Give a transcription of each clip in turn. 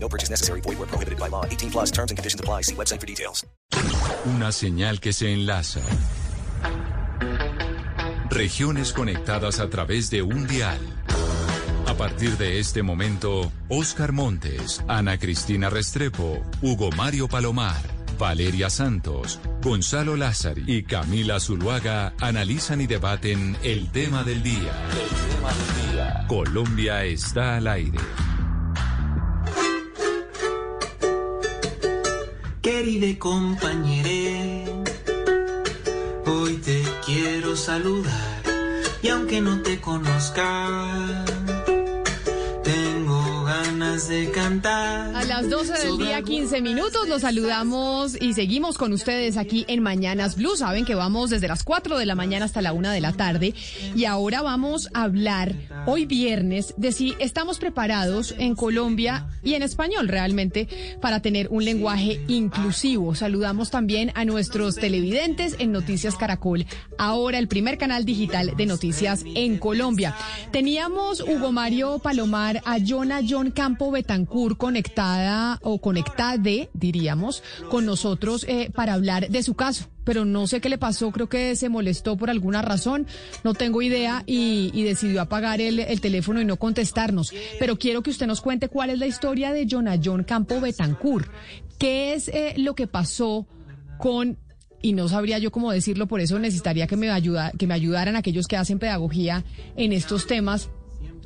No purchase necessary. Void where prohibited by law. 18 plus terms and conditions apply. See website for details. Una señal que se enlaza. Regiones conectadas a través de un dial. A partir de este momento, Oscar Montes, Ana Cristina Restrepo, Hugo Mario Palomar, Valeria Santos, Gonzalo Lázari y Camila Zuluaga analizan y debaten el tema del día. El tema del día. Colombia está al aire. Querida compañere, hoy te quiero saludar y aunque no te conozca, ganas de cantar. A las 12 del día, 15 minutos, los saludamos y seguimos con ustedes aquí en Mañanas Blue. Saben que vamos desde las 4 de la mañana hasta la 1 de la tarde y ahora vamos a hablar hoy viernes de si estamos preparados en Colombia y en español realmente para tener un lenguaje inclusivo. Saludamos también a nuestros televidentes en Noticias Caracol, ahora el primer canal digital de noticias en Colombia. Teníamos Hugo Mario Palomar a Jonah John Campo Betancur conectada o conectade, diríamos, con nosotros eh, para hablar de su caso. Pero no sé qué le pasó, creo que se molestó por alguna razón, no tengo idea y, decidió apagar el, el, teléfono y no contestarnos. Pero quiero que usted nos cuente cuál es la historia de Jonah John Campo Betancur. ¿Qué es eh, lo que pasó con y no sabría yo cómo decirlo, por eso necesitaría que me, ayuda, que me ayudaran aquellos que hacen pedagogía en estos temas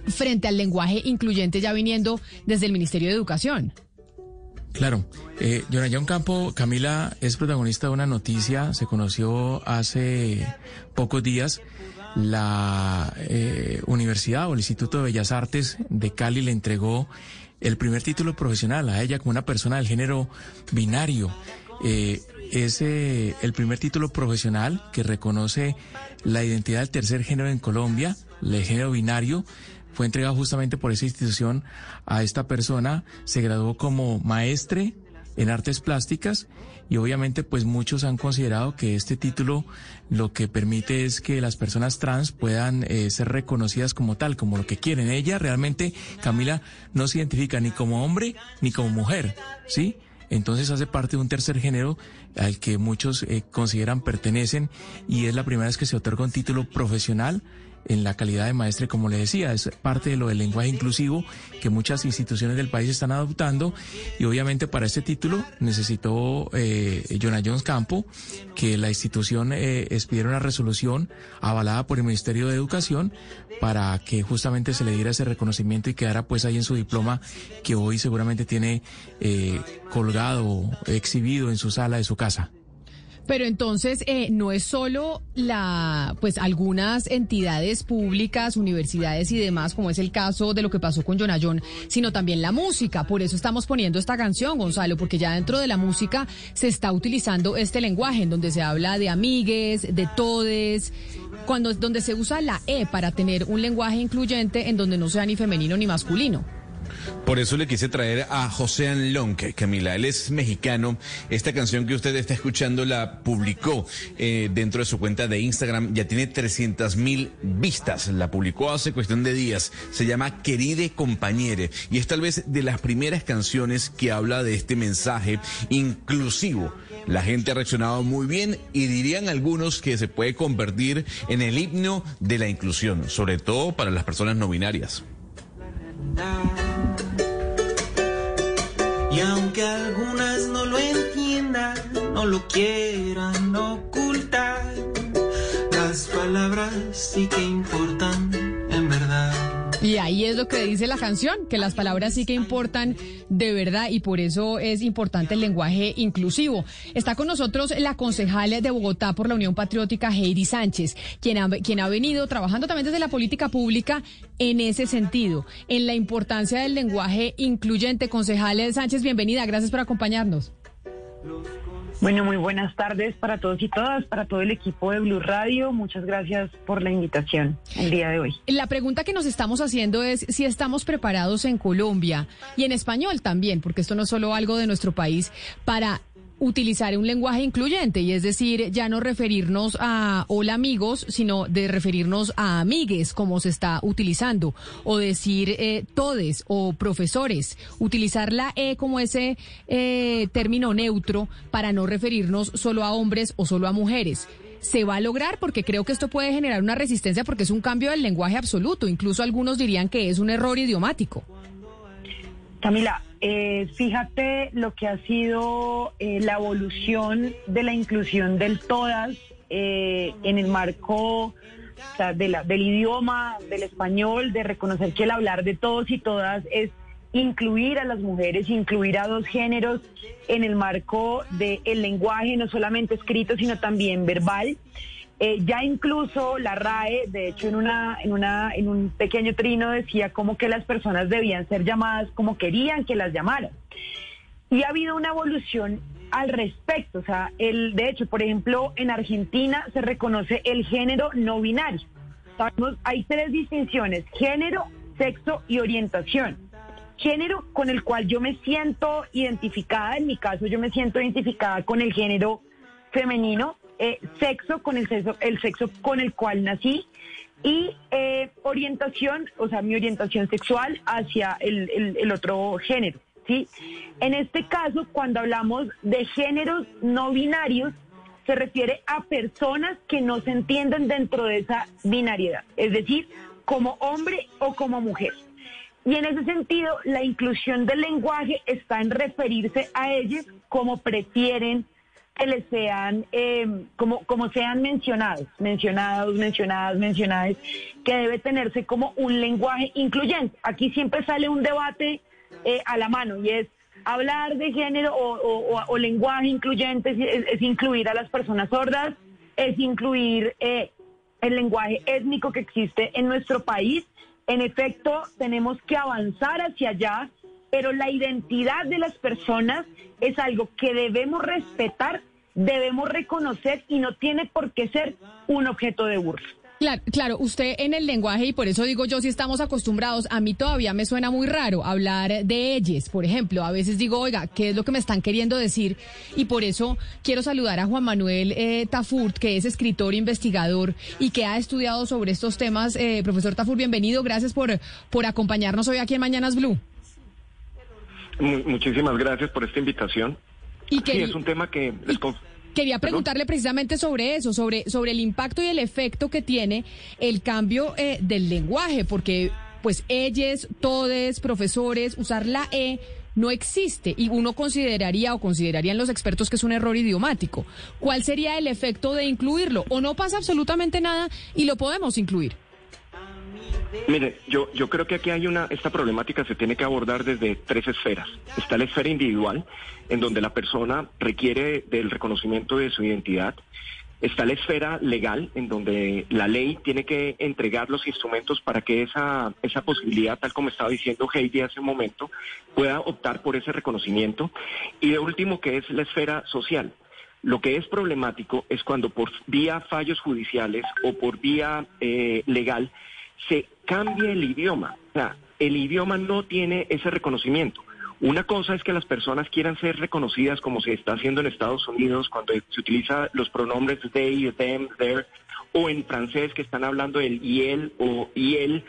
frente al lenguaje incluyente ya viniendo desde el Ministerio de Educación. Claro, eh, John Campo, Camila es protagonista de una noticia, se conoció hace pocos días. La eh, Universidad o el Instituto de Bellas Artes de Cali le entregó el primer título profesional a ella como una persona del género binario. Eh, es eh, el primer título profesional que reconoce la identidad del tercer género en Colombia, el género binario. Fue entregado justamente por esa institución a esta persona. Se graduó como maestre en artes plásticas y obviamente pues muchos han considerado que este título lo que permite es que las personas trans puedan eh, ser reconocidas como tal, como lo que quieren. Ella realmente, Camila, no se identifica ni como hombre ni como mujer, ¿sí? Entonces hace parte de un tercer género al que muchos eh, consideran pertenecen y es la primera vez que se otorga un título profesional en la calidad de maestre, como le decía, es parte de lo del lenguaje inclusivo que muchas instituciones del país están adoptando y obviamente para este título necesitó eh, Jonah Jones Campo que la institución eh, expidiera una resolución avalada por el Ministerio de Educación para que justamente se le diera ese reconocimiento y quedara pues ahí en su diploma que hoy seguramente tiene eh, colgado, exhibido en su sala de su casa. Pero entonces eh, no es solo la, pues algunas entidades públicas, universidades y demás, como es el caso de lo que pasó con Jonayón, sino también la música. Por eso estamos poniendo esta canción, Gonzalo, porque ya dentro de la música se está utilizando este lenguaje en donde se habla de amigues, de todes, cuando donde se usa la e para tener un lenguaje incluyente en donde no sea ni femenino ni masculino. Por eso le quise traer a José Anlonque, Camila. Él es mexicano. Esta canción que usted está escuchando la publicó eh, dentro de su cuenta de Instagram. Ya tiene 300 mil vistas. La publicó hace cuestión de días. Se llama Queride Compañere. Y es tal vez de las primeras canciones que habla de este mensaje inclusivo. La gente ha reaccionado muy bien y dirían algunos que se puede convertir en el himno de la inclusión, sobre todo para las personas no binarias. Y aunque algunas no lo entiendan, no lo quieran ocultar, Y ahí es lo que dice la canción, que las palabras sí que importan de verdad y por eso es importante el lenguaje inclusivo. Está con nosotros la concejal de Bogotá por la Unión Patriótica, Heidi Sánchez, quien ha, quien ha venido trabajando también desde la política pública en ese sentido, en la importancia del lenguaje incluyente. Concejal Sánchez, bienvenida, gracias por acompañarnos. Bueno, muy buenas tardes para todos y todas, para todo el equipo de Blue Radio. Muchas gracias por la invitación el día de hoy. La pregunta que nos estamos haciendo es si estamos preparados en Colombia y en español también, porque esto no es solo algo de nuestro país, para utilizar un lenguaje incluyente y es decir, ya no referirnos a hola amigos, sino de referirnos a amigues como se está utilizando o decir eh, todes o profesores, utilizar la E como ese eh, término neutro para no referirnos solo a hombres o solo a mujeres. Se va a lograr porque creo que esto puede generar una resistencia porque es un cambio del lenguaje absoluto. Incluso algunos dirían que es un error idiomático. Camila, eh, fíjate lo que ha sido eh, la evolución de la inclusión del todas eh, en el marco del idioma, del español, de reconocer que el hablar de todos y todas es incluir a las mujeres, incluir a dos géneros en el marco del lenguaje, no solamente escrito, sino también verbal. Eh, ya incluso la RAE, de hecho, en una, en una, en un pequeño trino decía como que las personas debían ser llamadas como querían que las llamaran. Y ha habido una evolución al respecto. O sea, el, de hecho, por ejemplo, en Argentina se reconoce el género no binario. Sabemos, hay tres distinciones, género, sexo y orientación. Género con el cual yo me siento identificada, en mi caso yo me siento identificada con el género femenino, eh, sexo con el sexo, el sexo con el cual nací y eh, orientación, o sea, mi orientación sexual hacia el, otro género. ¿sí? En este caso, cuando hablamos de géneros no binarios, se refiere a personas que no se entienden dentro de esa binariedad, es decir, como hombre o como mujer. Y en ese sentido, la inclusión del lenguaje está en referirse a ellos como prefieren que les sean, eh, como, como sean mencionados, mencionados, mencionadas, mencionadas, que debe tenerse como un lenguaje incluyente. Aquí siempre sale un debate eh, a la mano y es hablar de género o, lenguaje incluyente, es, incluir a las personas sordas, es incluir eh, el lenguaje étnico que existe en nuestro país. En efecto, tenemos que avanzar hacia allá pero la identidad de las personas es algo que debemos respetar, debemos reconocer y no tiene por qué ser un objeto de burla. Claro, claro, usted en el lenguaje, y por eso digo yo, si estamos acostumbrados, a mí todavía me suena muy raro hablar de ellos, por ejemplo. A veces digo, oiga, ¿qué es lo que me están queriendo decir? Y por eso quiero saludar a Juan Manuel eh, Tafurt, que es escritor, investigador y que ha estudiado sobre estos temas. Eh, profesor Tafurt, bienvenido. Gracias por, por acompañarnos hoy aquí en Mañanas Blue muchísimas gracias por esta invitación. Y sí, es un tema que... Quería preguntarle precisamente sobre eso, sobre, sobre el impacto y el efecto que tiene el cambio eh, del lenguaje, porque pues ellos, todes, profesores, usar la E no existe y uno consideraría o considerarían los expertos que es un error idiomático. ¿Cuál sería el efecto de incluirlo? ¿O no pasa absolutamente nada y lo podemos incluir? Mire, yo, yo creo que aquí hay una, esta problemática se tiene que abordar desde tres esferas. Está la esfera individual, en donde la persona requiere del reconocimiento de su identidad. Está la esfera legal, en donde la ley tiene que entregar los instrumentos para que esa, esa posibilidad, tal como estaba diciendo Heidi hace un momento, pueda optar por ese reconocimiento. Y de último, que es la esfera social. Lo que es problemático es cuando por vía fallos judiciales o por vía eh, legal se cambia el idioma. O sea, el idioma no tiene ese reconocimiento. Una cosa es que las personas quieran ser reconocidas como se está haciendo en Estados Unidos cuando se utiliza los pronombres they, them, their, o en francés que están hablando del IEL o IEL,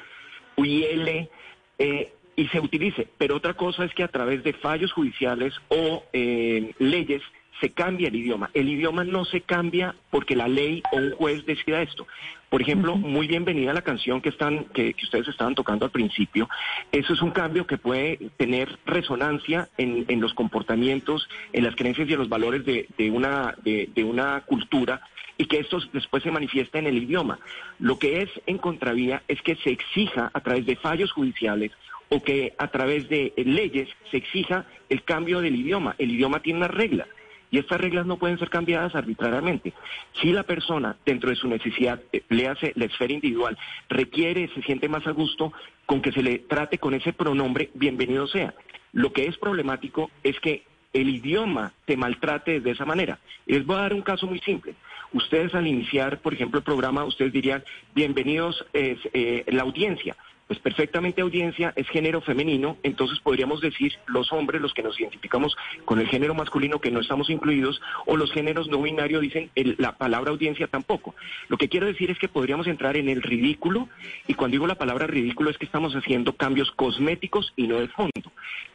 IEL, eh, y se utilice. Pero otra cosa es que a través de fallos judiciales o eh, leyes se cambia el idioma. El idioma no se cambia porque la ley o un juez decida esto. Por ejemplo, muy bienvenida la canción que están, que, ustedes estaban tocando al principio. Eso es un cambio que puede tener resonancia en, los comportamientos, en las creencias y en los valores de, una, de, una cultura y que esto después se manifiesta en el idioma. Lo que es en contravía es que se exija a través de fallos judiciales o que a través de leyes se exija el cambio del idioma. El idioma tiene una regla y estas reglas no pueden ser cambiadas arbitrariamente. Si la persona, dentro de su necesidad, eh, le hace la esfera individual, requiere, se siente más a gusto con que se le trate con ese pronombre, bienvenido sea. Lo que es problemático es que el idioma te maltrate de esa manera. Les voy a dar un caso muy simple. Ustedes al iniciar, por ejemplo, el programa, ustedes dirían, bienvenidos eh, la audiencia. Pues perfectamente audiencia es género femenino, entonces podríamos decir los hombres, los que nos identificamos con el género masculino que no estamos incluidos, o los géneros no binarios dicen la palabra audiencia tampoco. Lo que quiero decir es que podríamos entrar en el ridículo, y cuando digo la palabra ridículo es que estamos haciendo cambios cosméticos y no de fondo.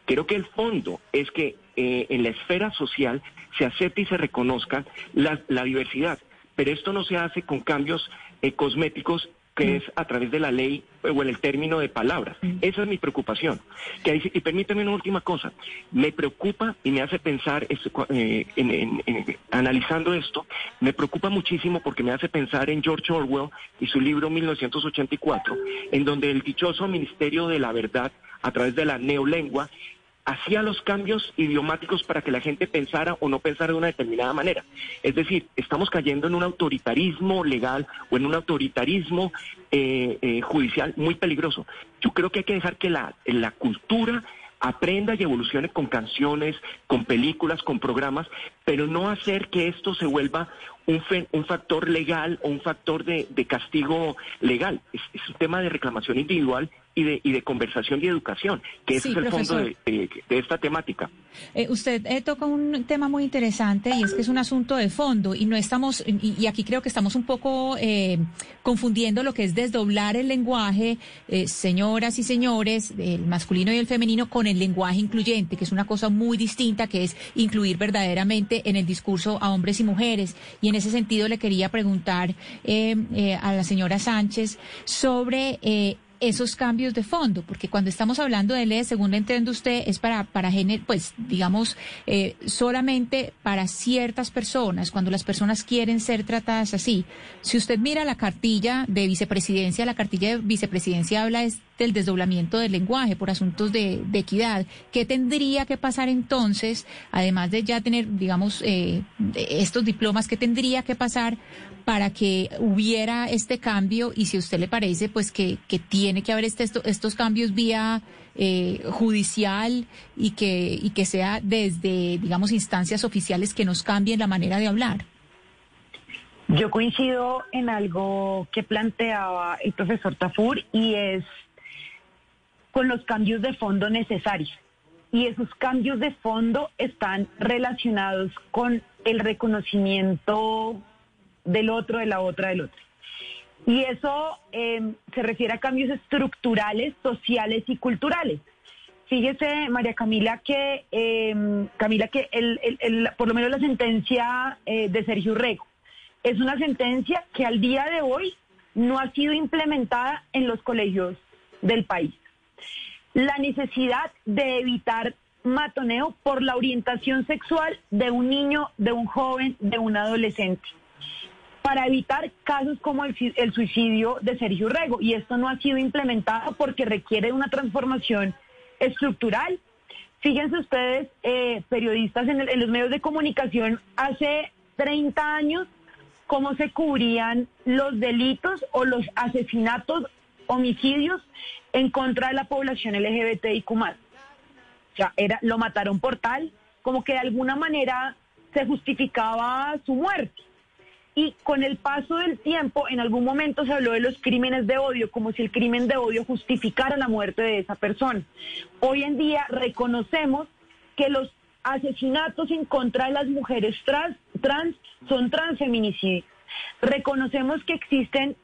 Creo que el fondo es que eh, en la esfera social se acepte y se reconozca la, la diversidad, pero esto no se hace con cambios eh, cosméticos que es a través de la ley eh, o en el término de palabras. Esa es mi preocupación. Que sí- y permítame una última cosa. Me preocupa y me hace pensar, eh, en- en- en- analizando esto, me preocupa muchísimo porque me hace pensar en George Orwell y su libro 1984, en donde el dichoso Ministerio de la Verdad, a través de la neolengua, hacía los cambios idiomáticos para que la gente pensara o no pensara de una determinada manera. Es decir, estamos cayendo en un autoritarismo legal o en un autoritarismo eh, eh, judicial muy peligroso. Yo creo que hay que dejar que la, la cultura aprenda y evolucione con canciones, con películas, con programas, pero no hacer que esto se vuelva un, un factor legal o un factor de, de castigo legal. Es un tema de reclamación individual y de, y de conversación y educación, que ese es el fondo de, de- de esta temática. Eh, usted eh, toca un tema muy interesante y es que es un asunto de fondo y no estamos, y, y aquí creo que estamos un poco eh, confundiendo lo que es desdoblar el lenguaje, eh, señoras y señores, el masculino y el femenino, con el lenguaje incluyente, que es una cosa muy distinta, que es incluir verdaderamente en el discurso a hombres y mujeres. Y en ese sentido le quería preguntar a la señora Sánchez sobre... esos cambios de fondo, porque cuando estamos hablando de ley, según le entiende usted, es para, para género, pues digamos, eh, solamente para ciertas personas, cuando las personas quieren ser tratadas así. Si usted mira la cartilla de vicepresidencia, la cartilla de vicepresidencia habla es del desdoblamiento del lenguaje por asuntos de, equidad. ¿Qué tendría que pasar entonces, además de ya tener, digamos, eh, estos diplomas, qué tendría que pasar para que hubiera este cambio y si usted le parece pues que, que tiene que haber este, esto- estos cambios vía eh, judicial y que, y que sea desde, digamos, instancias oficiales que nos cambien la manera de hablar. Yo coincido en algo que planteaba el profesor Tafur y es con los cambios de fondo necesarios. Y esos cambios de fondo están relacionados con el reconocimiento del otro, de la otra, del otro. Y eso eh, se refiere a cambios estructurales, sociales y culturales. Fíjese, María Camila, que eh, Camila que el, el- el- por lo menos la sentencia eh, de Sergio Rego es una sentencia que al día de hoy no ha sido implementada en los colegios del país. La necesidad de evitar matoneo por la orientación sexual de un niño, de un joven, de un adolescente para evitar casos como el, suicidio de Sergio Rego. Y esto no ha sido implementado porque requiere una transformación estructural. Fíjense ustedes, eh, periodistas en, el- en los medios de comunicación, hace 30 años, cómo se cubrían los delitos o los asesinatos, homicidios en contra de la población LGBTIQ+. O sea, era, lo mataron por tal, como que de alguna manera se justificaba su muerte. Y con el paso del tiempo, en algún momento se habló de los crímenes de odio, como si el crimen de odio justificara la muerte de esa persona. Hoy en día reconocemos que los asesinatos en contra de las mujeres trans, trans son transfeminicidios. Reconocemos que existen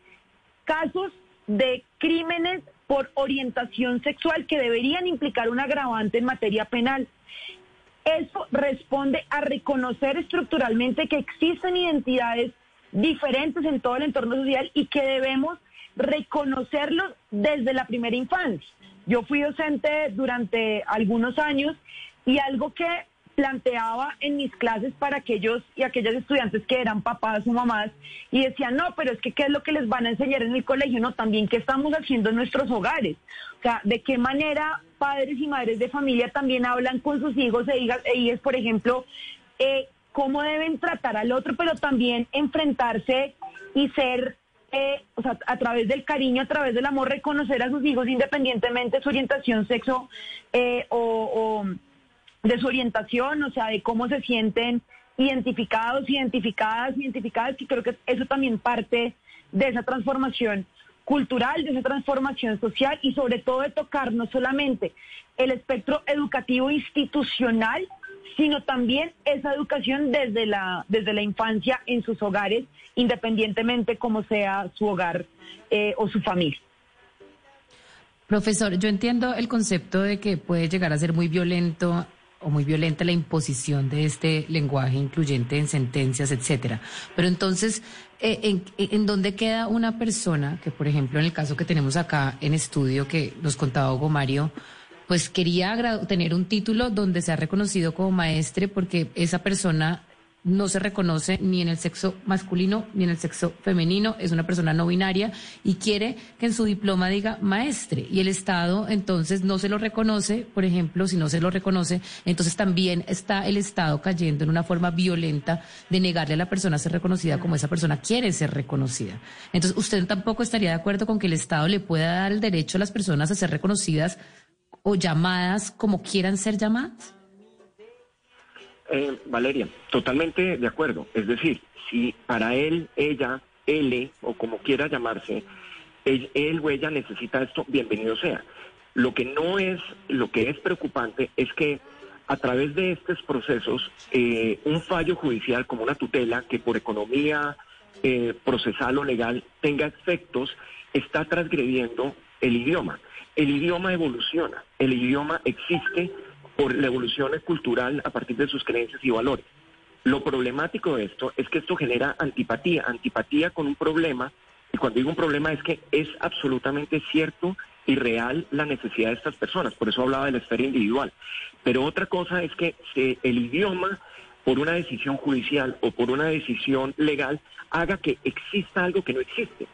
casos de crímenes por orientación sexual que deberían implicar un agravante en materia penal. Eso responde a reconocer estructuralmente que existen identidades diferentes en todo el entorno social y que debemos reconocerlos desde la primera infancia. Yo fui docente durante algunos años y algo que planteaba en mis clases para aquellos y aquellas estudiantes que eran papás o mamás y decían, no, pero es que qué es lo que les van a enseñar en el colegio, no, también qué estamos haciendo en nuestros hogares. O sea, de qué manera padres y madres de familia también hablan con sus hijos e hijas, e hijas por ejemplo, eh, cómo deben tratar al otro, pero también enfrentarse y ser, eh, o sea, a través del cariño, a través del amor, reconocer a sus hijos independientemente de su orientación, sexo eh, o, o- de su orientación, o sea, de cómo se sienten identificados, identificadas, identificadas, y creo que eso también parte de esa transformación cultural, de esa transformación social y sobre todo de tocar no solamente el espectro educativo institucional, sino también esa educación desde la, desde la infancia en sus hogares, independientemente como sea su hogar eh, o su familia. Profesor, yo entiendo el concepto de que puede llegar a ser muy violento o muy violenta la imposición de este lenguaje incluyente en sentencias, etcétera. Pero entonces, eh, ¿en, ¿en dónde queda una persona que, por ejemplo, en el caso que tenemos acá en estudio que nos contaba Hugo Mario, pues quería tener un título donde sea reconocido como maestre porque esa persona no se reconoce ni en el sexo masculino ni en el sexo femenino, es una persona no binaria y quiere que en su diploma diga maestre y el Estado entonces no se lo reconoce, por ejemplo, si no se lo reconoce, entonces también está el Estado cayendo en una forma violenta de negarle a la persona ser reconocida como esa persona quiere ser reconocida. Entonces, ¿usted tampoco estaría de acuerdo con que el Estado le pueda dar el derecho a las personas a ser reconocidas o llamadas como quieran ser llamadas? Eh, Valeria, totalmente de acuerdo. Es decir, si para él, ella, él o como quiera llamarse, él, o ella necesita esto, bienvenido sea. Lo que no es, lo que es preocupante es que a través de estos procesos, eh, un fallo judicial como una tutela que por economía eh, procesal o legal tenga efectos, está transgrediendo el idioma. El idioma evoluciona, el idioma existe por la evolución cultural a partir de sus creencias y valores. Lo problemático de esto es que esto genera antipatía, antipatía con un problema, y cuando digo un problema es que es absolutamente cierto y real la necesidad de estas personas, por eso hablaba de la esfera individual. Pero otra cosa es que el idioma, por una decisión judicial o por una decisión legal, haga que exista algo que no existe.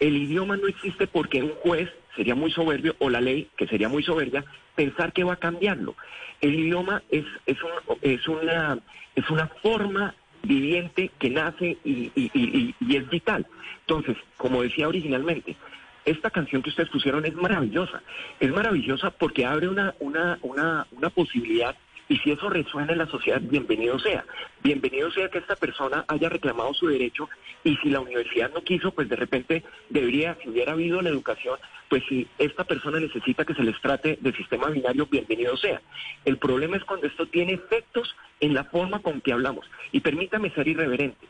El idioma no existe porque un juez sería muy soberbio, o la ley, que sería muy soberbia, pensar que va a cambiarlo. El idioma es, es, es, una, es una forma viviente que nace y, y, es vital. Entonces, como decía originalmente, esta canción que ustedes pusieron es maravillosa. Es maravillosa porque abre una, una, una posibilidad y si eso resuena en la sociedad, bienvenido sea. Bienvenido sea que esta persona haya reclamado su derecho y si la universidad no quiso, pues de repente debería, si hubiera habido la educación, pues si esta persona necesita que se les trate de sistema binario, bienvenido sea. El problema es cuando esto tiene efectos en la forma con que hablamos. Y permítame ser irreverente.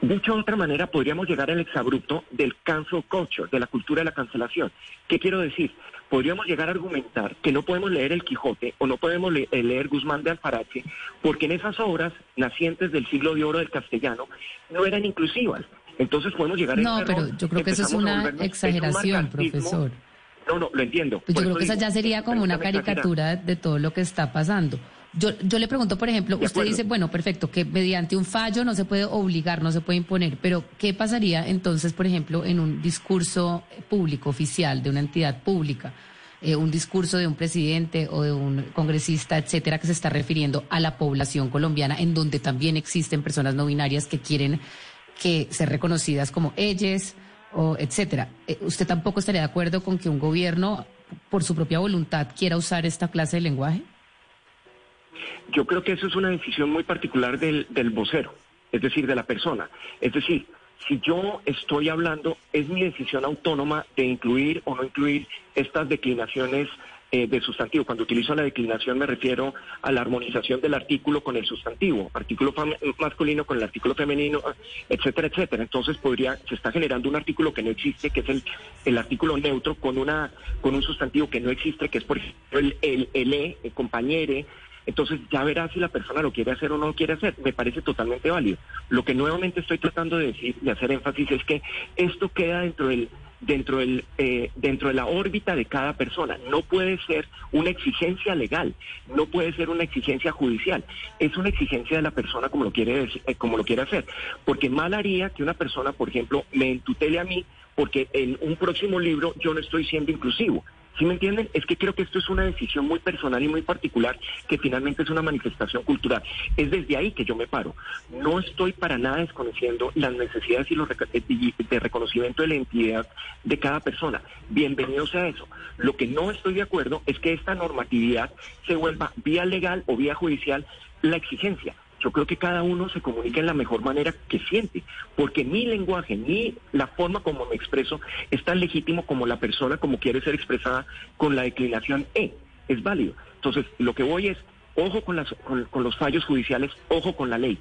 Dicho de otra manera, podríamos llegar al exabrupto del cancel culture, de la cultura de la cancelación. ¿Qué quiero decir? Podríamos llegar a argumentar que no podemos leer El Quijote o no podemos eh, leer Guzmán de Alfarache porque en esas obras nacientes del siglo de oro del castellano no eran inclusivas. Entonces podemos llegar a... No, pero yo creo que eso es una exageración, profesor. No, no, lo entiendo. Pues yo creo que esa ya sería como una caricatura de todo lo que está pasando. Yo, yo le pregunto, por ejemplo, usted dice, bueno, perfecto, que mediante un fallo no se puede obligar, no se puede imponer, pero ¿qué pasaría entonces, por ejemplo, en un discurso público, oficial, de una entidad pública? Eh, un discurso de un presidente o de un congresista, etcétera, que se está refiriendo a la población colombiana, en donde también existen personas no binarias que quieren que ser reconocidas como ellas, o etcétera. Eh, ¿Usted tampoco estaría de acuerdo con que un gobierno, por su propia voluntad, quiera usar esta clase de lenguaje? Yo creo que eso es una decisión muy particular del, del vocero, es decir, de la persona. Es decir, si yo estoy hablando, es mi decisión autónoma de incluir o no incluir estas declinaciones eh, de sustantivo. Cuando utilizo la declinación me refiero a la armonización del artículo con el sustantivo, artículo masculino con el artículo femenino, etcétera, etcétera. Entonces podría, se está generando un artículo que no existe, que es el, el artículo neutro con una, con un sustantivo que no existe, que es por ejemplo el, el, el e, el compañere, entonces ya verá si la persona lo quiere hacer o no lo quiere hacer. Me parece totalmente válido. Lo que nuevamente estoy tratando de decir y hacer énfasis es que esto queda dentro del dentro del eh, dentro de la órbita de cada persona. No puede ser una exigencia legal, no puede ser una exigencia judicial. Es una exigencia de la persona como lo quiere eh, como lo quiere hacer, porque mal haría que una persona, por ejemplo, me entutele a mí porque en un próximo libro yo no estoy siendo inclusivo ¿Sí me entienden? Es que creo que esto es una decisión muy personal y muy particular que finalmente es una manifestación cultural. Es desde ahí que yo me paro. No estoy para nada desconociendo las necesidades y los de reconocimiento de la identidad de cada persona. Bienvenido sea eso. Lo que no estoy de acuerdo es que esta normatividad se vuelva vía legal o vía judicial la exigencia. Yo creo que cada uno se comunica en la mejor manera que siente, porque mi lenguaje, ni la forma como me expreso es tan legítimo como la persona como quiere ser expresada con la declinación E. Es válido. Entonces, lo que voy es, ojo con, las, con, los fallos judiciales, ojo con la ley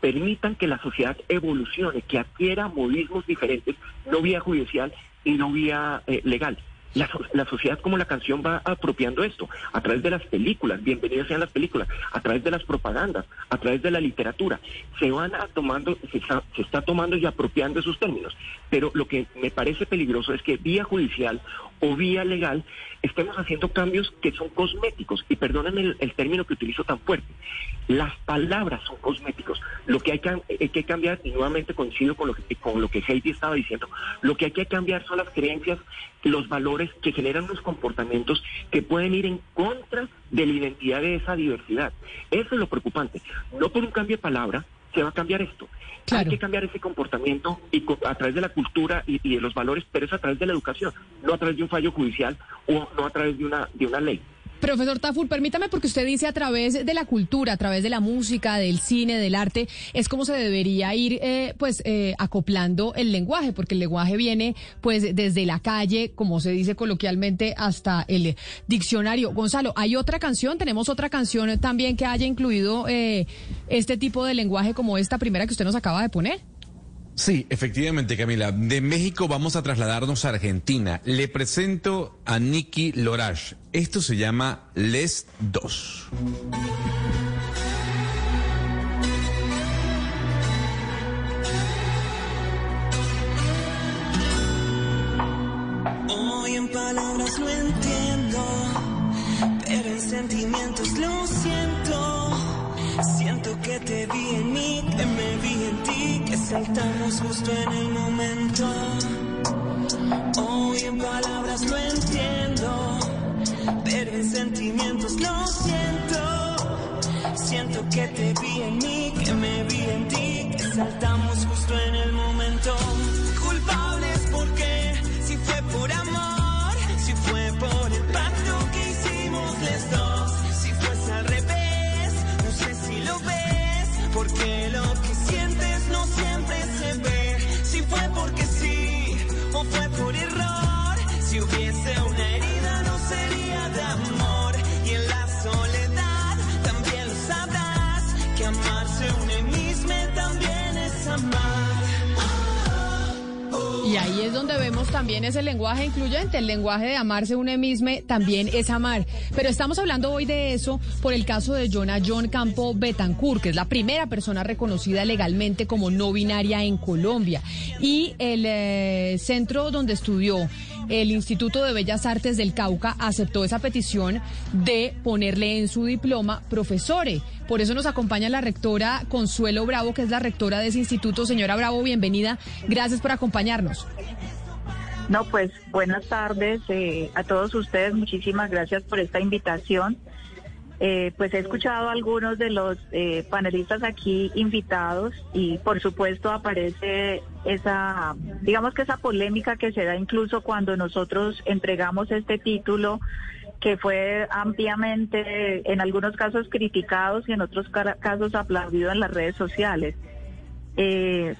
permitan que la sociedad evolucione, que adquiera modismos diferentes, no vía judicial y no vía eh, legal. La, la, sociedad como la canción va apropiando esto, a través de las películas, bienvenidas sean las películas, a través de las propagandas, a través de la literatura, se van a tomando, se está, se está tomando y apropiando esos términos. Pero lo que me parece peligroso es que vía judicial o vía legal estemos haciendo cambios que son cosméticos. Y perdónenme el, término que utilizo tan fuerte. Las palabras son cosméticos. Lo que hay que, cambiar, y nuevamente coincido con lo, que, con lo que Heidi estaba diciendo, lo que hay que cambiar son las creencias, los valores que generan los comportamientos que pueden ir en contra de la identidad de esa diversidad. Eso es lo preocupante. No por un cambio de palabra, se va a cambiar esto. Hay que cambiar ese comportamiento y a través de la cultura y, de los valores, pero es a través de la educación, no a través de un fallo judicial o no a través de una, de una ley. Profesor Tafur, permítame porque usted dice a través de la cultura, a través de la música, del cine, del arte, es como se debería ir eh, pues eh, acoplando el lenguaje, porque el lenguaje viene pues desde la calle, como se dice coloquialmente, hasta el diccionario. Gonzalo, ¿hay otra canción? ¿Tenemos otra canción también que haya incluido eh, este tipo de lenguaje como esta primera que usted nos acaba de poner? Sí, efectivamente, Camila. De México vamos a trasladarnos a Argentina. Le presento a Nicky Lorage. Esto se llama Les Dos. Hoy en palabras lo entiendo, pero en sentimientos lo siento. Siento que te vi en mí, que me vi en ti, que saltamos justo en el momento. Hoy en palabras lo entiendo, pero en sentimientos lo siento. Siento que te vi en mí, que me vi en ti, que saltamos justo en el momento. Culpables sí o fue por error. Si hubiese una donde vemos también ese lenguaje incluyente, el lenguaje de amarse un mismo también es amar. Pero estamos hablando hoy de eso por el caso de Jonah John Campo Betancourt, que es la primera persona reconocida legalmente como no binaria en Colombia. Y el eh, centro donde estudió el Instituto de Bellas Artes del Cauca aceptó esa petición de ponerle en su diploma profesore. Por eso nos acompaña la rectora Consuelo Bravo, que es la rectora de ese instituto. Señora Bravo, bienvenida. Gracias por acompañarnos. No, pues buenas tardes eh, a todos ustedes. Muchísimas gracias por esta invitación. Eh, pues he escuchado a algunos de los eh, panelistas aquí invitados y por supuesto aparece esa, digamos que esa polémica que se da incluso cuando nosotros entregamos este título que fue ampliamente en algunos casos criticados y en otros casos aplaudido en las redes sociales. Eh,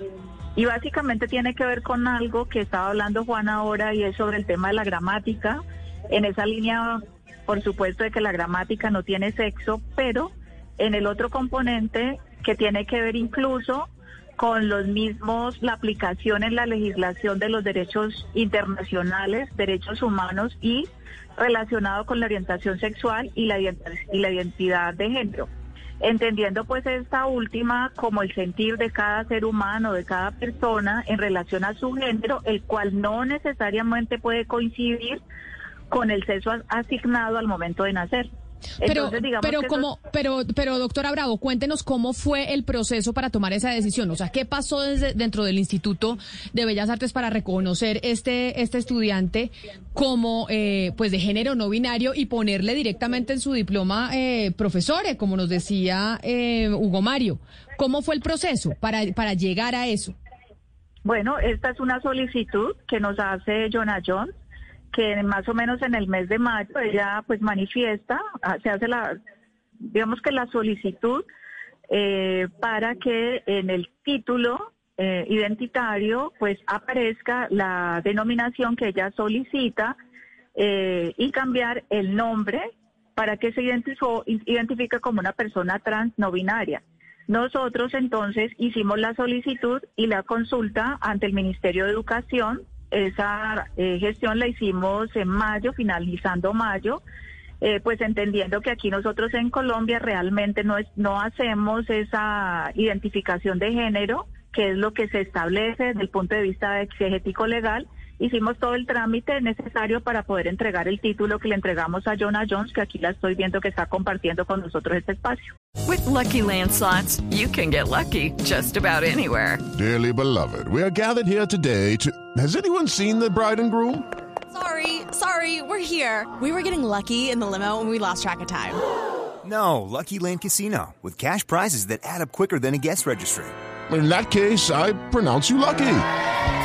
y básicamente tiene que ver con algo que estaba hablando Juan ahora y es sobre el tema de la gramática. En esa línea por supuesto de que la gramática no tiene sexo, pero en el otro componente que tiene que ver incluso con los mismos, la aplicación en la legislación de los derechos internacionales, derechos humanos y relacionado con la orientación sexual y la, y la identidad de género. Entendiendo pues esta última como el sentir de cada ser humano, de cada persona en relación a su género, el cual no necesariamente puede coincidir con el sexo asignado al momento de nacer. Pero, Entonces, digamos pero que eso- como, pero, pero doctora Bravo, cuéntenos cómo fue el proceso para tomar esa decisión. O sea, ¿qué pasó desde, dentro del Instituto de Bellas Artes para reconocer este, este estudiante como, eh, pues, de género no binario y ponerle directamente en su diploma eh, profesore, como nos decía eh, Hugo Mario? ¿Cómo fue el proceso para, para llegar a eso? Bueno, esta es una solicitud que nos hace Jonah Jones, que más o menos en el mes de mayo ella pues manifiesta, ah, se hace la, digamos que la solicitud eh, para que en el título eh, identitario pues aparezca la denominación que ella solicita eh, y cambiar el nombre para que se identifique como una persona trans no binaria. Nosotros entonces hicimos la solicitud y la consulta ante el Ministerio de Educación. Esa eh, gestión la hicimos en mayo, finalizando mayo, eh, pues entendiendo que aquí nosotros en Colombia realmente no, es, no hacemos esa identificación de género, que es lo que se establece desde el punto de vista exegético legal. Hicimos todo el trámite necesario para poder entregar el título que le entregamos a Jonah Jones, que aquí la estoy viendo que está compartiendo con nosotros este espacio. With Lucky Land slots, you can get lucky just about anywhere. Dearly beloved, we are gathered here today to. Has anyone seen the bride and groom? Sorry, sorry, we're here. We were getting lucky in the limo and we lost track of time. No, Lucky Land Casino, with cash prizes that add up quicker than a guest registry. In that case, I pronounce you lucky.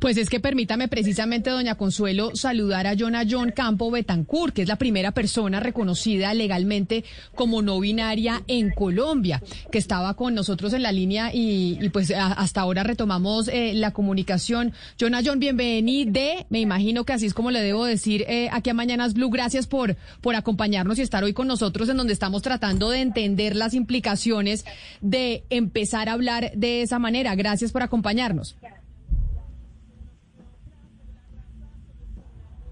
Pues es que permítame precisamente, doña Consuelo, saludar a Jonah John Campo Betancourt, que es la primera persona reconocida legalmente como no binaria en Colombia, que estaba con nosotros en la línea y, y pues hasta ahora retomamos eh, la comunicación. Jonah John, bienvenido. Me imagino que así es como le debo decir eh, aquí a Mañanas Blue. Gracias por, por acompañarnos y estar hoy con nosotros en donde estamos tratando de entender las implicaciones de empezar a hablar de esa manera. Gracias por acompañarnos.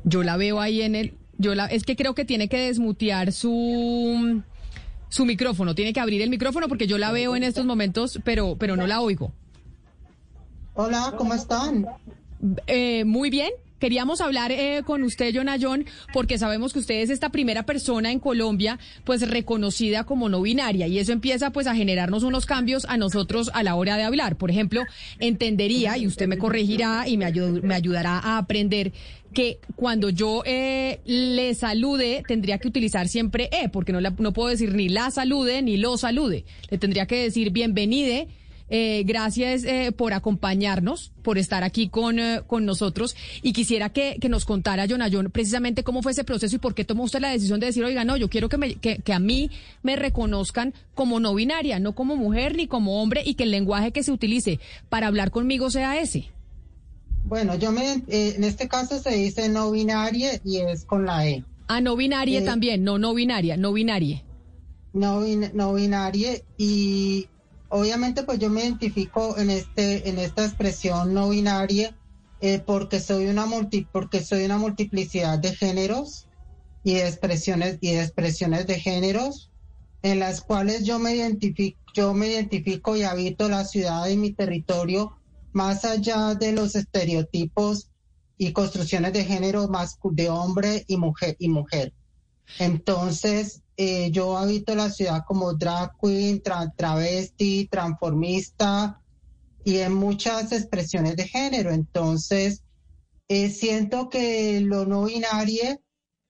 Yo la veo ahí en el. Yo la, es que creo que tiene que desmutear su su micrófono. Tiene que abrir el micrófono porque yo la veo en estos momentos, pero pero no la oigo. Hola, ¿cómo están? Eh, muy bien. Queríamos hablar eh, con usted, John, porque sabemos que usted es esta primera persona en Colombia, pues reconocida como no binaria, y eso empieza pues a generarnos unos cambios a nosotros a la hora de hablar. Por ejemplo, entendería, y usted me corregirá y me, ayu- me ayudará a aprender, que cuando yo eh, le salude, tendría que utilizar siempre E, porque no, la- no puedo decir ni la salude ni lo salude. Le tendría que decir bienvenide. Eh, gracias eh, por acompañarnos, por estar aquí con, eh, con nosotros. Y quisiera que, que nos contara, Jonayon, precisamente cómo fue ese proceso y por qué tomó usted la decisión de decir, oiga, no, yo quiero que, me, que, que a mí me reconozcan como no binaria, no como mujer ni como hombre, y que el lenguaje que se utilice para hablar conmigo sea ese. Bueno, yo me, eh, en este caso se dice no binaria y es con la E. Ah, no binaria Eh, también, no, no binaria, no binaria. No, bin- no binaria y obviamente pues yo me identifico en este, en esta expresión no binaria eh, porque soy una multi, porque soy una multiplicidad de géneros y de expresiones y de expresiones de géneros en las cuales yo me identifico, yo me identifico y habito la ciudad y mi territorio más allá de los estereotipos y construcciones de género más de hombre y mujer y mujer. Entonces, eh, yo habito la ciudad como drag queen, tra- travesti, transformista y en muchas expresiones de género. Entonces, eh, siento que lo no binario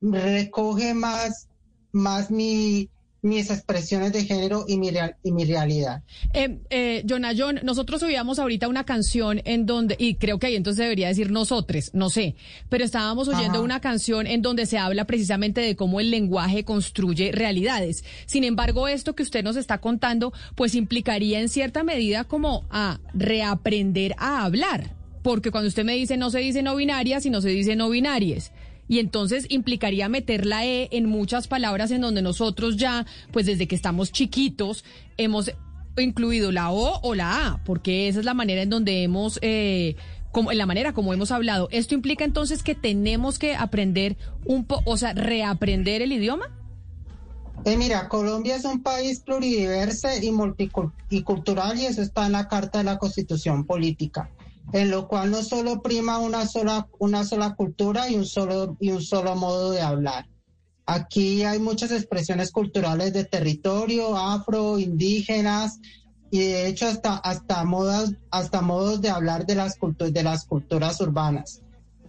recoge más, más mi, mis expresiones de género y mi, real- y mi realidad. Eh, eh, Jonayon, nosotros subíamos ahorita una canción en donde, y creo que ahí entonces debería decir nosotros, no sé, pero estábamos oyendo Ajá. una canción en donde se habla precisamente de cómo el lenguaje construye realidades. Sin embargo, esto que usted nos está contando, pues implicaría en cierta medida como a reaprender a hablar. Porque cuando usted me dice no se dice no binaria, sino se dice no binarias. Y entonces implicaría meter la E en muchas palabras en donde nosotros ya, pues desde que estamos chiquitos, hemos incluido la O o la A, porque esa es la manera en donde hemos, eh, como, en la manera como hemos hablado. ¿Esto implica entonces que tenemos que aprender un poco, o sea, reaprender el idioma? Eh, mira, Colombia es un país pluridiverso y multicultural y eso está en la Carta de la Constitución Política, en lo cual no solo prima una sola, una sola cultura y un solo, y un solo modo de hablar. Aquí hay muchas expresiones culturales de territorio, afro, indígenas, y de hecho hasta, hasta, modas, hasta modos de hablar de las, de las culturas urbanas.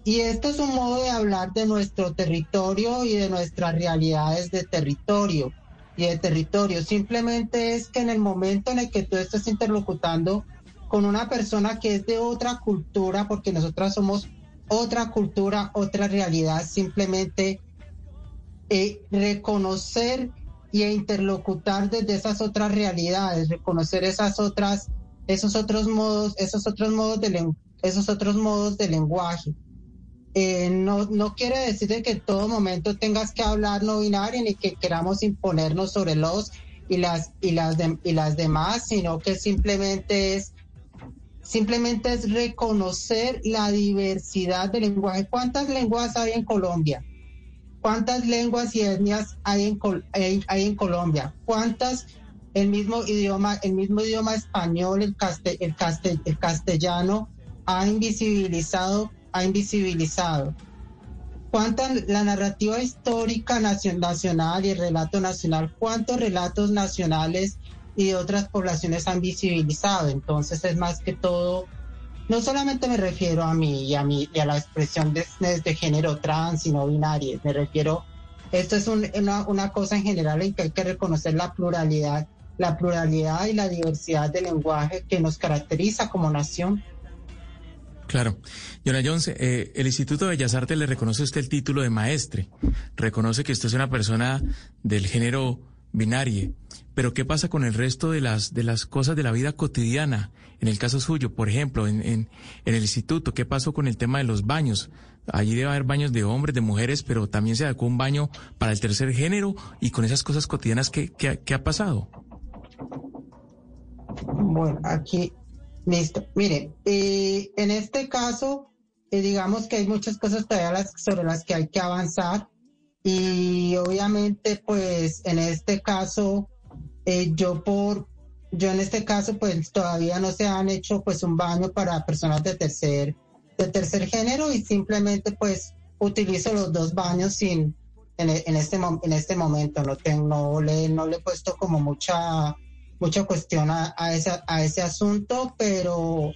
Y esto es un modo de hablar de nuestro territorio y de nuestras realidades de territorio y de territorio. Simplemente es que en el momento en el que tú estás interlocutando con una persona que es de otra cultura, porque nosotras somos otra cultura, otra realidad, simplemente eh, reconocer y interlocutar desde esas otras realidades, reconocer esas otras, esos otros modos, esos otros modos de esos otros modos de lenguaje. Eh, no, no quiere decir que en todo momento tengas que hablar no binario ni que queramos imponernos sobre los y las y las y las demás, sino que simplemente es simplemente es reconocer la diversidad de lenguaje. ¿Cuántas lenguas hay en Colombia? ¿Cuántas lenguas y etnias hay en, Colombia? ¿Cuántas el mismo idioma, el mismo idioma español, el, el, el castellano ha invisibilizado, ha invisibilizado? ¿Cuánta la narrativa histórica nacional y el relato nacional, cuántos relatos nacionales y de otras poblaciones han visibilizado? Entonces es más que todo no solamente me refiero a mí y a, mí, y a la expresión de, género trans y no binaria, me refiero, esto es una, una cosa en general en que hay que reconocer la pluralidad, la pluralidad y la diversidad del lenguaje que nos caracteriza como nación. Claro. Yona Jones, eh, el Instituto de Bellas Artes le reconoce usted el título de maestre. Reconoce que usted es una persona del género binario. Pero ¿qué pasa con el resto de las, de las cosas de la vida cotidiana? En el caso suyo, por ejemplo, en, en, el instituto, ¿qué pasó con el tema de los baños? Allí debe haber baños de hombres, de mujeres, pero también se adecuó un baño para el tercer género y con esas cosas cotidianas, ¿qué, qué, ha pasado? Bueno, aquí, listo. Mire, eh, en este caso, eh, digamos que hay muchas cosas todavía sobre las que hay que avanzar y obviamente, pues en este caso, eh, yo por, yo en este caso, pues todavía no se han hecho pues un baño para personas de tercer, de tercer género y simplemente pues utilizo los dos baños sin, en, en este, en este momento, no tengo, no le, no le he puesto como mucha, mucha cuestión a, a, esa, a ese asunto, pero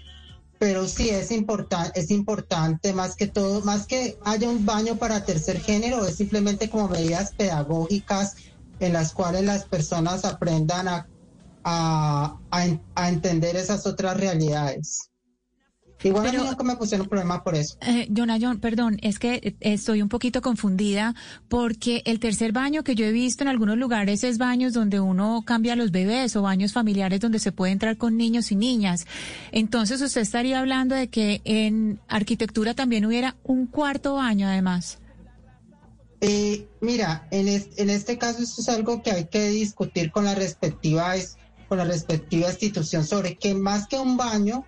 pero sí es importante, es importante más que todo, más que haya un baño para tercer género, es simplemente como medidas pedagógicas en las cuales las personas aprendan a, a, a entender esas otras realidades. Igual Pero, a mí me pusieron problema por eso. Eh, John, perdón, es que eh, estoy un poquito confundida porque el tercer baño que yo he visto en algunos lugares es baños donde uno cambia a los bebés o baños familiares donde se puede entrar con niños y niñas. Entonces usted estaría hablando de que en arquitectura también hubiera un cuarto baño además. Eh, mira, en, en este caso esto es algo que hay que discutir con la respectiva, con la respectiva institución sobre que más que un baño,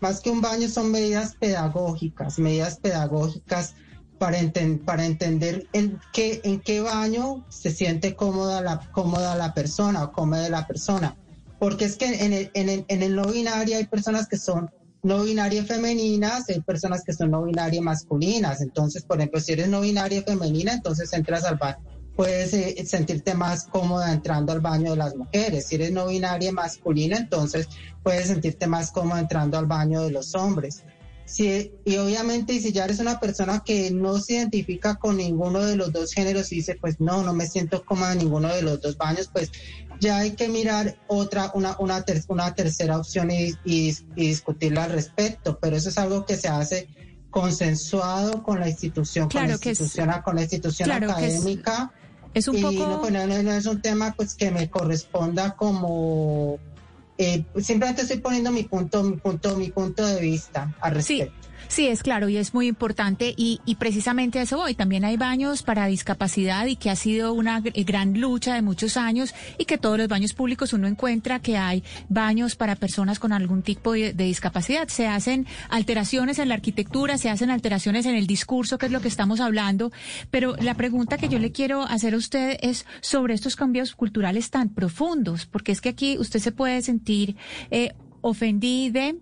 más que un baño son medidas pedagógicas, medidas pedagógicas para, entender en qué, en qué baño se siente cómoda la, cómoda la persona o cómoda la persona. Porque es que en el, en, el, en el no binario hay personas que son no binarias femeninas, hay personas que son no binarias masculinas. Entonces, por ejemplo, si eres no binaria femenina, entonces entras al baño puedes eh, sentirte más cómoda entrando al baño de las mujeres. Si eres no binaria masculina, entonces puedes sentirte más cómoda entrando al baño de los hombres. Si, y obviamente, si ya eres una persona que no se identifica con ninguno de los dos géneros y dice, pues no, no me siento cómoda en ninguno de los dos baños, pues ya hay que mirar otra, una, una, una tercera opción y, y, discutirla al respecto. Pero eso es algo que se hace consensuado con la institución, con, la institución con la institución académica. Es un poco... No, pues, no, no, es un tema pues que me corresponda como... Eh, simplemente estoy poniendo mi punto, mi punto, mi punto de vista al respecto. Sí. Sí, es claro y es muy importante y, y precisamente eso voy. También hay baños para discapacidad y que ha sido una gr- gran lucha de muchos años y que todos los baños públicos uno encuentra que hay baños para personas con algún tipo de, discapacidad. Se hacen alteraciones en la arquitectura, se hacen alteraciones en el discurso, que es lo que estamos hablando. Pero la pregunta que yo le quiero hacer a usted es sobre estos cambios culturales tan profundos, porque es que aquí usted se puede sentir eh, ofendida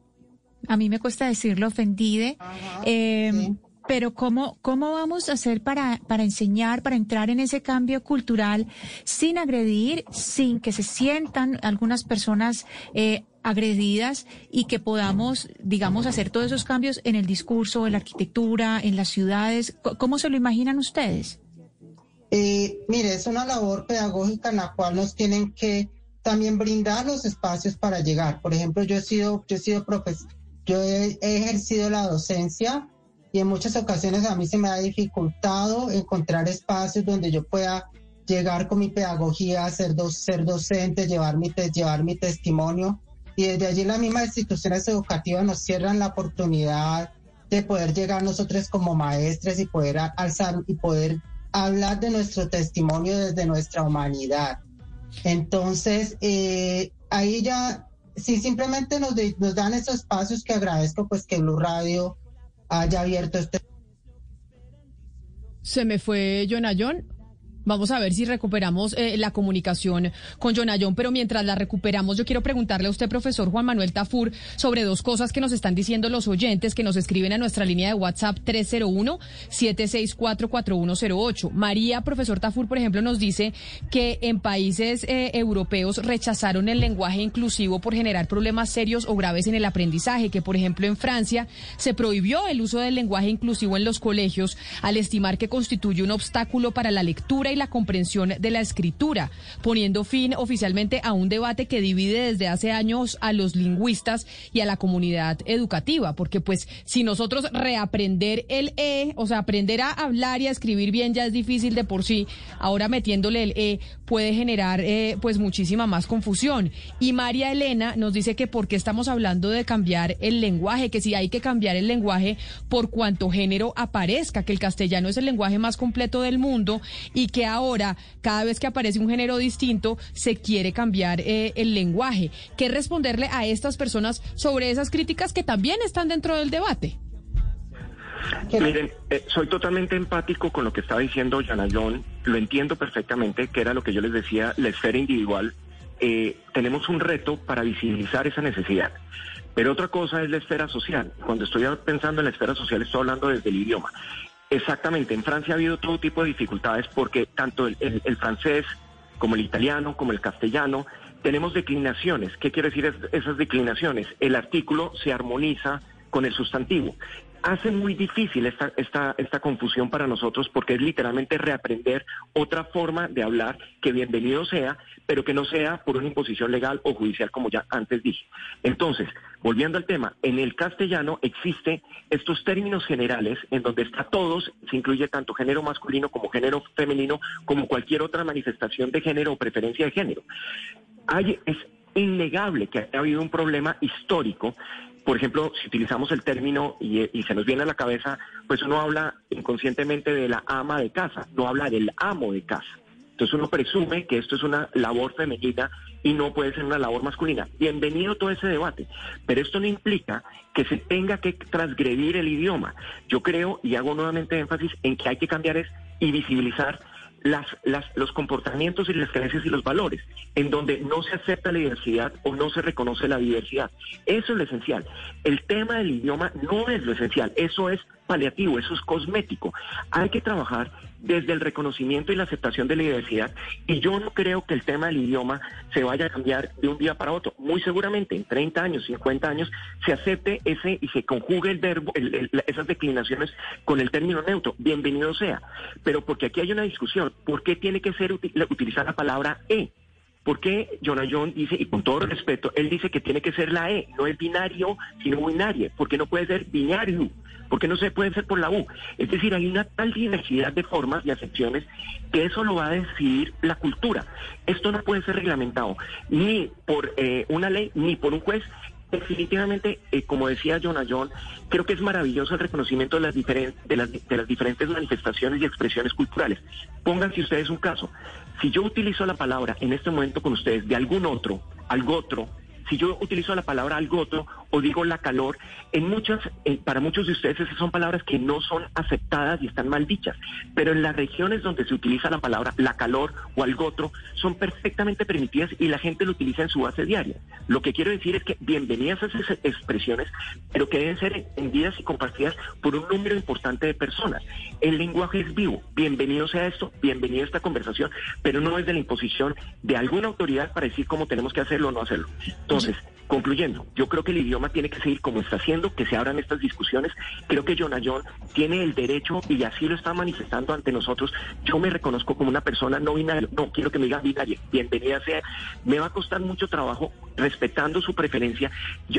a mí me cuesta decirlo ofendide, eh, pero ¿cómo, ¿cómo vamos a hacer para, para enseñar, para entrar en ese cambio cultural sin agredir, sin que se sientan algunas personas eh, agredidas y que podamos, digamos, hacer todos esos cambios en el discurso, en la arquitectura, en las ciudades? ¿Cómo se lo imaginan ustedes? Eh, mire, es una labor pedagógica en la cual nos tienen que también brindar los espacios para llegar. Por ejemplo, yo he sido, yo he sido profesor, yo he, ejercido la docencia y en muchas ocasiones a mí se me ha dificultado encontrar espacios donde yo pueda llegar con mi pedagogía, ser, ser docente, llevar mi, llevar mi testimonio. Y desde allí las mismas instituciones educativas nos cierran la oportunidad de poder llegar nosotros como maestres y poder alzar y poder hablar de nuestro testimonio desde nuestra humanidad. Entonces, eh, ahí ya, sí, simplemente nos, de- nos dan esos espacios que agradezco pues que Blue Radio haya abierto este Se me fue Jonayon. Vamos a ver si recuperamos eh, la comunicación con Jonayon, pero mientras la recuperamos, yo quiero preguntarle a usted, profesor Juan Manuel Tafur, sobre dos cosas que nos están diciendo los oyentes que nos escriben a nuestra línea de WhatsApp 301-764-4108. María, profesor Tafur, por ejemplo, nos dice que en países eh, europeos rechazaron el lenguaje inclusivo por generar problemas serios o graves en el aprendizaje, que por ejemplo en Francia se prohibió el uso del lenguaje inclusivo en los colegios al estimar que constituye un obstáculo para la lectura y la comprensión de la escritura, poniendo fin oficialmente a un debate que divide desde hace años a los lingüistas y a la comunidad educativa, porque pues si nosotros reaprender el E, o sea, aprender a hablar y a escribir bien ya es difícil de por sí, ahora metiéndole el E puede generar eh, pues muchísima más confusión. Y María Elena nos dice que porque estamos hablando de cambiar el lenguaje, que si hay que cambiar el lenguaje por cuanto género aparezca, que el castellano es el lenguaje más completo del mundo y que ahora cada vez que aparece un género distinto se quiere cambiar eh, el lenguaje. ¿Qué responderle a estas personas sobre esas críticas que también están dentro del debate? Miren, eh, soy totalmente empático con lo que estaba diciendo John. Lo entiendo perfectamente, que era lo que yo les decía, la esfera individual. Eh, tenemos un reto para visibilizar esa necesidad. Pero otra cosa es la esfera social. Cuando estoy pensando en la esfera social, estoy hablando desde el idioma. Exactamente, en Francia ha habido todo tipo de dificultades porque tanto el, el- francés como el italiano, como el castellano, tenemos declinaciones. ¿Qué quiere decir es- esas declinaciones? El artículo se armoniza con el sustantivo. Hace muy difícil esta, esta, esta confusión para nosotros porque es literalmente reaprender otra forma de hablar que bienvenido sea, pero que no sea por una imposición legal o judicial como ya antes dije. Entonces, volviendo al tema, en el castellano existe estos términos generales en donde está todos, se incluye tanto género masculino como género femenino, como cualquier otra manifestación de género o preferencia de género. Hay, es innegable que ha habido un problema histórico. Por ejemplo, si utilizamos el término y, se nos viene a la cabeza, pues uno habla inconscientemente de la ama de casa, no habla del amo de casa. Entonces uno presume que esto es una labor femenina y no puede ser una labor masculina. Bienvenido todo ese debate, pero esto no implica que se tenga que transgredir el idioma. Yo creo, y hago nuevamente énfasis en que hay que cambiar es y visibilizar las, las, los comportamientos y las creencias y los valores, en donde no se acepta la diversidad o no se reconoce la diversidad. Eso es lo esencial. El tema del idioma no es lo esencial, eso es paliativo, eso es cosmético. Hay que trabajar desde el reconocimiento y la aceptación de la diversidad y yo no creo que el tema del idioma se vaya a cambiar de un día para otro. Muy seguramente en 30 años, 50 años se acepte ese y se conjugue el verbo, el- el- esas declinaciones con el término neutro. Bienvenido sea. Pero porque aquí hay una discusión, ¿por qué tiene que ser uti- utilizar la palabra e? ¿Por qué Jonah John dice, y con todo respeto, él dice que tiene que ser la E, no es binario, sino binario? ¿Por qué no puede ser binario? ¿Por qué no se puede ser por la U? Es decir, hay una tal diversidad de formas y acepciones que eso lo va a decidir la cultura. Esto no puede ser reglamentado ni por eh, una ley ni por un juez definitivamente, eh, como decía Jonah John, creo que es maravilloso el reconocimiento de las, diferen- de, las, de las diferentes manifestaciones y expresiones culturales. Pónganse ustedes un caso. Si yo utilizo la palabra en este momento con ustedes de algún otro, algo otro, si yo utilizo la palabra algo otro o digo la calor, en muchas, eh, para muchos de ustedes esas son palabras que no son aceptadas y están mal dichas, pero en las regiones donde se utiliza la palabra la calor o algo otro son perfectamente permitidas y la gente lo utiliza en su base diaria. Lo que quiero decir es que bienvenidas a esas expresiones, pero que deben ser entendidas y compartidas por un número importante de personas. El lenguaje es vivo, bienvenido sea esto, bienvenido a esta conversación, pero no es de la imposición de alguna autoridad para decir cómo tenemos que hacerlo o no hacerlo. Concluyendo, yo creo que el idioma tiene que seguir como está haciendo, que se abran estas discusiones. Creo que Jonah John tiene el derecho y así lo está manifestando ante nosotros. Yo me reconozco como una persona no binaria, no quiero que me digan binaria, bienvenida sea. Me va a costar mucho trabajo, respetando su preferencia,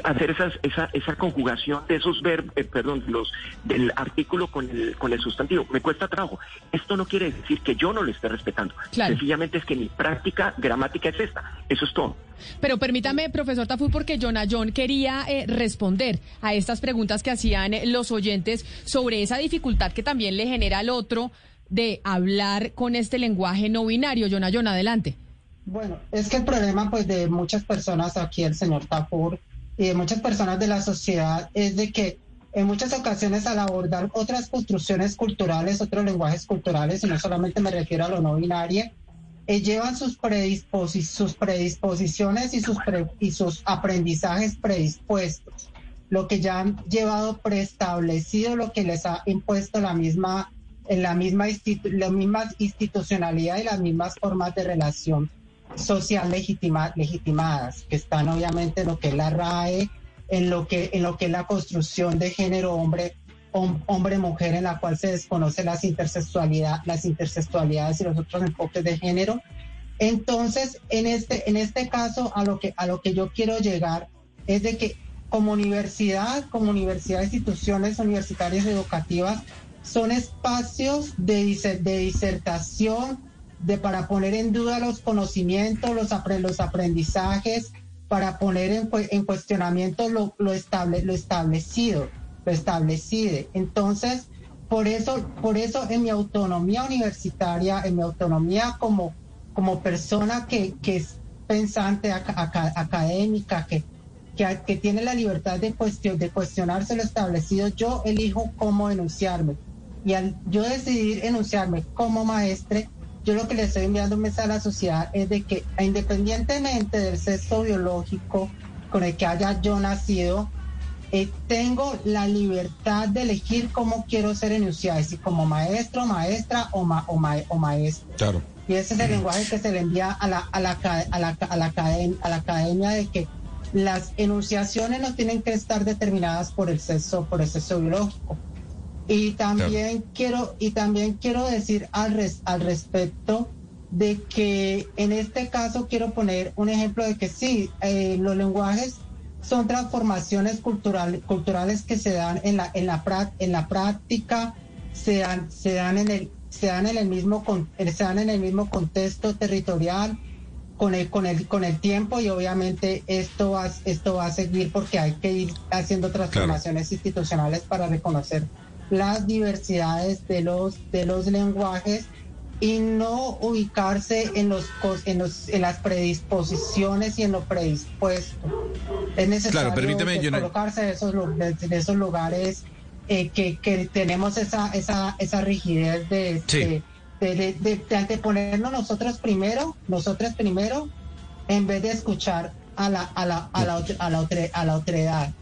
hacer esas, esa, esa conjugación de esos verbos, perdón, los del artículo con el, con el sustantivo. Me cuesta trabajo. Esto no quiere decir que yo no lo esté respetando. Claro. Sencillamente es que mi práctica gramática es esta. Eso es todo. Pero permítame, profesor Tafur, porque Jonah John quería eh, responder a estas preguntas que hacían eh, los oyentes sobre esa dificultad que también le genera al otro de hablar con este lenguaje no binario. Jonah John, adelante. Bueno, es que el problema pues de muchas personas aquí, el señor Tafur, y de muchas personas de la sociedad es de que en muchas ocasiones al abordar otras construcciones culturales, otros lenguajes culturales, y no solamente me refiero a lo no binario, eh, llevan sus, predisposi- sus predisposiciones y sus, pre- y sus aprendizajes predispuestos, lo que ya han llevado preestablecido, lo que les ha impuesto la misma, en la misma, la misma institucionalidad y las mismas formas de relación social legitima- legitimadas, que están obviamente en lo que es la RAE, en lo que, en lo que es la construcción de género hombre hom- hombre-mujer en la cual se desconoce las intersexualidad, las intersexualidades y los otros enfoques de género. Entonces, en este, en este caso, a lo que, a lo que yo quiero llegar es de que como universidad, como universidad, instituciones universitarias educativas, son espacios de, de disertación, de para poner en duda los conocimientos, los, los aprendizajes, para poner en, en cuestionamiento lo, lo, estable, lo establecido, lo establecido. Entonces, por eso, por eso en mi autonomía universitaria, en mi autonomía como, como persona que, que es pensante aca- aca- académica, que, que, que tiene la libertad de, cuestion, de cuestionarse lo establecido, yo elijo cómo enunciarme. Y al yo decidir enunciarme como maestre, yo lo que le estoy enviando un mensaje a la sociedad es de que independientemente del sexo biológico con el que haya yo nacido, eh, tengo la libertad de elegir cómo quiero ser enunciada, si como maestro, maestra o, ma- o, ma- o maestro. Claro. Y ese es el lenguaje que se le envía a la, a la, a la, a la, academ- a la academia de que las enunciaciones no tienen que estar determinadas por el sexo, por el sexo biológico. Y también quiero, y también quiero decir al, res- al respecto de que en este caso quiero poner un ejemplo de que sí, eh, los lenguajes son transformaciones cultural- culturales que se dan en la, en la, en la práctica, se dan, se dan en el, se dan en el mismo con- eh, se dan en el mismo contexto territorial con el, con el, con el tiempo y obviamente esto va, esto va a seguir porque hay que ir haciendo transformaciones institucionales para reconocer las diversidades de los, de los lenguajes y no ubicarse en los, en los en las predisposiciones y en lo predispuesto. Es necesario no- colocarse de esos, de esos lugares eh, que, que tenemos esa, esa, esa rigidez de, Sí. de, de- de- de- anteponernos nosotros primero, nosotros primero, en vez de escuchar a la, a la, a la, otra- a la, a la otredad.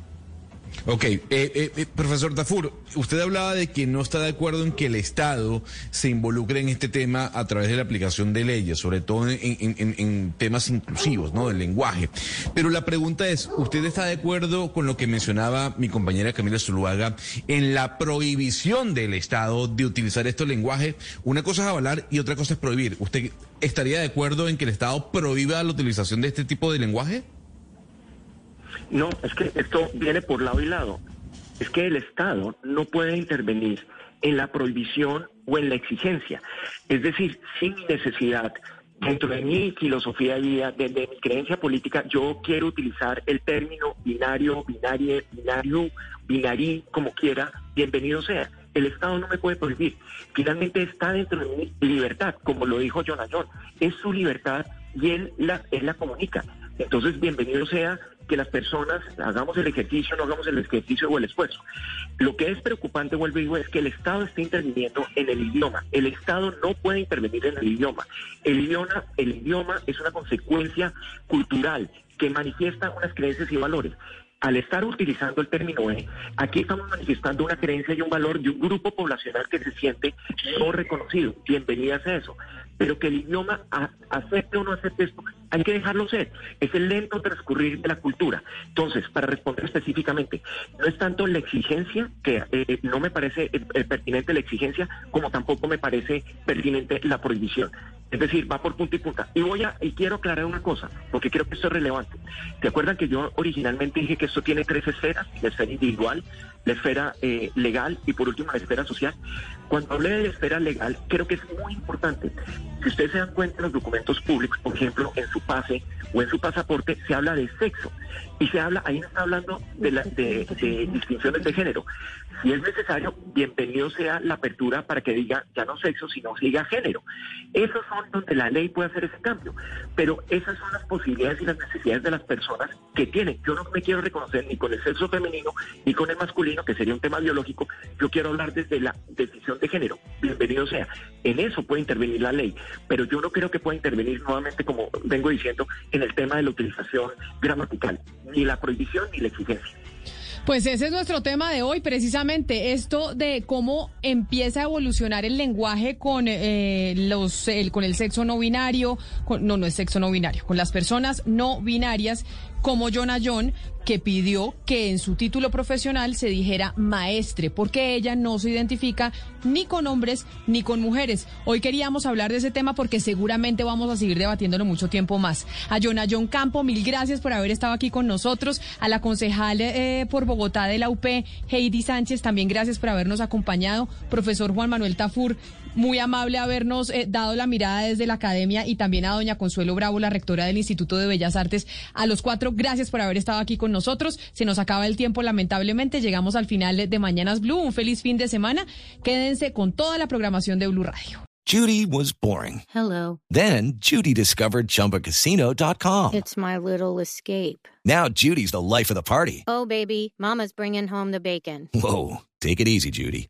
Ok, eh, eh, eh, profesor Tafur, usted hablaba de que no está de acuerdo en que el Estado se involucre en este tema a través de la aplicación de leyes, sobre todo en, en- temas inclusivos, ¿no? Del lenguaje. Pero la pregunta es, ¿usted está de acuerdo con lo que mencionaba mi compañera Camila Zuluaga en la prohibición del Estado de utilizar estos lenguajes? Una cosa es avalar y otra cosa es prohibir. ¿Usted estaría de acuerdo en que el Estado prohíba la utilización de este tipo de lenguaje? No, es que esto viene por lado y lado. Es que el Estado no puede intervenir en la prohibición o en la exigencia. Es decir, sin necesidad dentro de mi filosofía de vida, desde mi creencia política, yo quiero utilizar el término binario, binarie, binario, binarí, como quiera, bienvenido sea. El Estado no me puede prohibir. Finalmente está dentro de mi libertad, como lo dijo Jonah John. Es su libertad y él la, él la comunica. Entonces, bienvenido sea que las personas hagamos el ejercicio, no hagamos el ejercicio o el esfuerzo. Lo que es preocupante, vuelvo y digo, es que el Estado está interviniendo en el idioma. El Estado no puede intervenir en el idioma. El idioma, el idioma es una consecuencia cultural que manifiesta unas creencias y valores al estar utilizando el término E, aquí estamos manifestando una creencia y un valor de un grupo poblacional que se siente no reconocido. Bienvenidas a eso. Pero que el idioma acepte o no acepte esto, hay que dejarlo ser. Es el lento transcurrir de la cultura. Entonces, para responder específicamente, no es tanto la exigencia, que eh, no me parece eh, eh, pertinente la exigencia, como tampoco me parece pertinente la prohibición. Es decir, va por punta y punta. Y voy a, y quiero aclarar una cosa, porque creo que esto es relevante. ¿Se acuerdan que yo originalmente dije que esto tiene tres esferas? La esfera individual, la esfera eh, legal y por último la esfera social. Cuando hablé de la esfera legal, creo que es muy importante. Si ustedes se dan cuenta en los documentos públicos, por ejemplo, en su pase o en su pasaporte, se habla de sexo. Y se habla, ahí no está hablando de, la- de- de distinciones de género. Si es necesario, bienvenido sea la apertura para que diga ya no sexo, sino diga género. Esos son donde la ley puede hacer ese cambio. Pero esas son las posibilidades y las necesidades de las personas que tienen. Yo no me quiero reconocer ni con el sexo femenino ni con el masculino, que sería un tema biológico. Yo quiero hablar desde la decisión de género. Bienvenido sea. En eso puede intervenir la ley. Pero yo no creo que pueda intervenir nuevamente, como vengo diciendo, en el tema de la utilización gramatical. Ni la prohibición ni la exigencia. Pues ese es nuestro tema de hoy, precisamente esto de cómo empieza a evolucionar el lenguaje con eh, los el, con el sexo no binario, con- no no es sexo no binario, con las personas no binarias como Jonah John que pidió que en su título profesional se dijera maestre, porque ella no se identifica ni con hombres ni con mujeres. Hoy queríamos hablar de ese tema porque seguramente vamos a seguir debatiéndolo mucho tiempo más. A Jonah John Campo, mil gracias por haber estado aquí con nosotros. A la concejal eh, por Bogotá de la UP, Heidi Sánchez, también gracias por habernos acompañado. Profesor Juan Manuel Tafur, muy amable habernos eh, dado la mirada desde la academia y también a doña Consuelo Bravo, la rectora del Instituto de Bellas Artes. A los cuatro, gracias por haber estado aquí con nosotros. Se nos acaba el tiempo, lamentablemente. Llegamos al final de Mañanas Blue. Un feliz fin de semana. Quédense con toda la programación de Blue Radio. Judy was boring. Hello. Then Judy discovered ChumbaCasino.com. It's my little escape. Now Judy's the life of the party. Oh, baby, Mama's bringing home the bacon. Whoa, take it easy, Judy.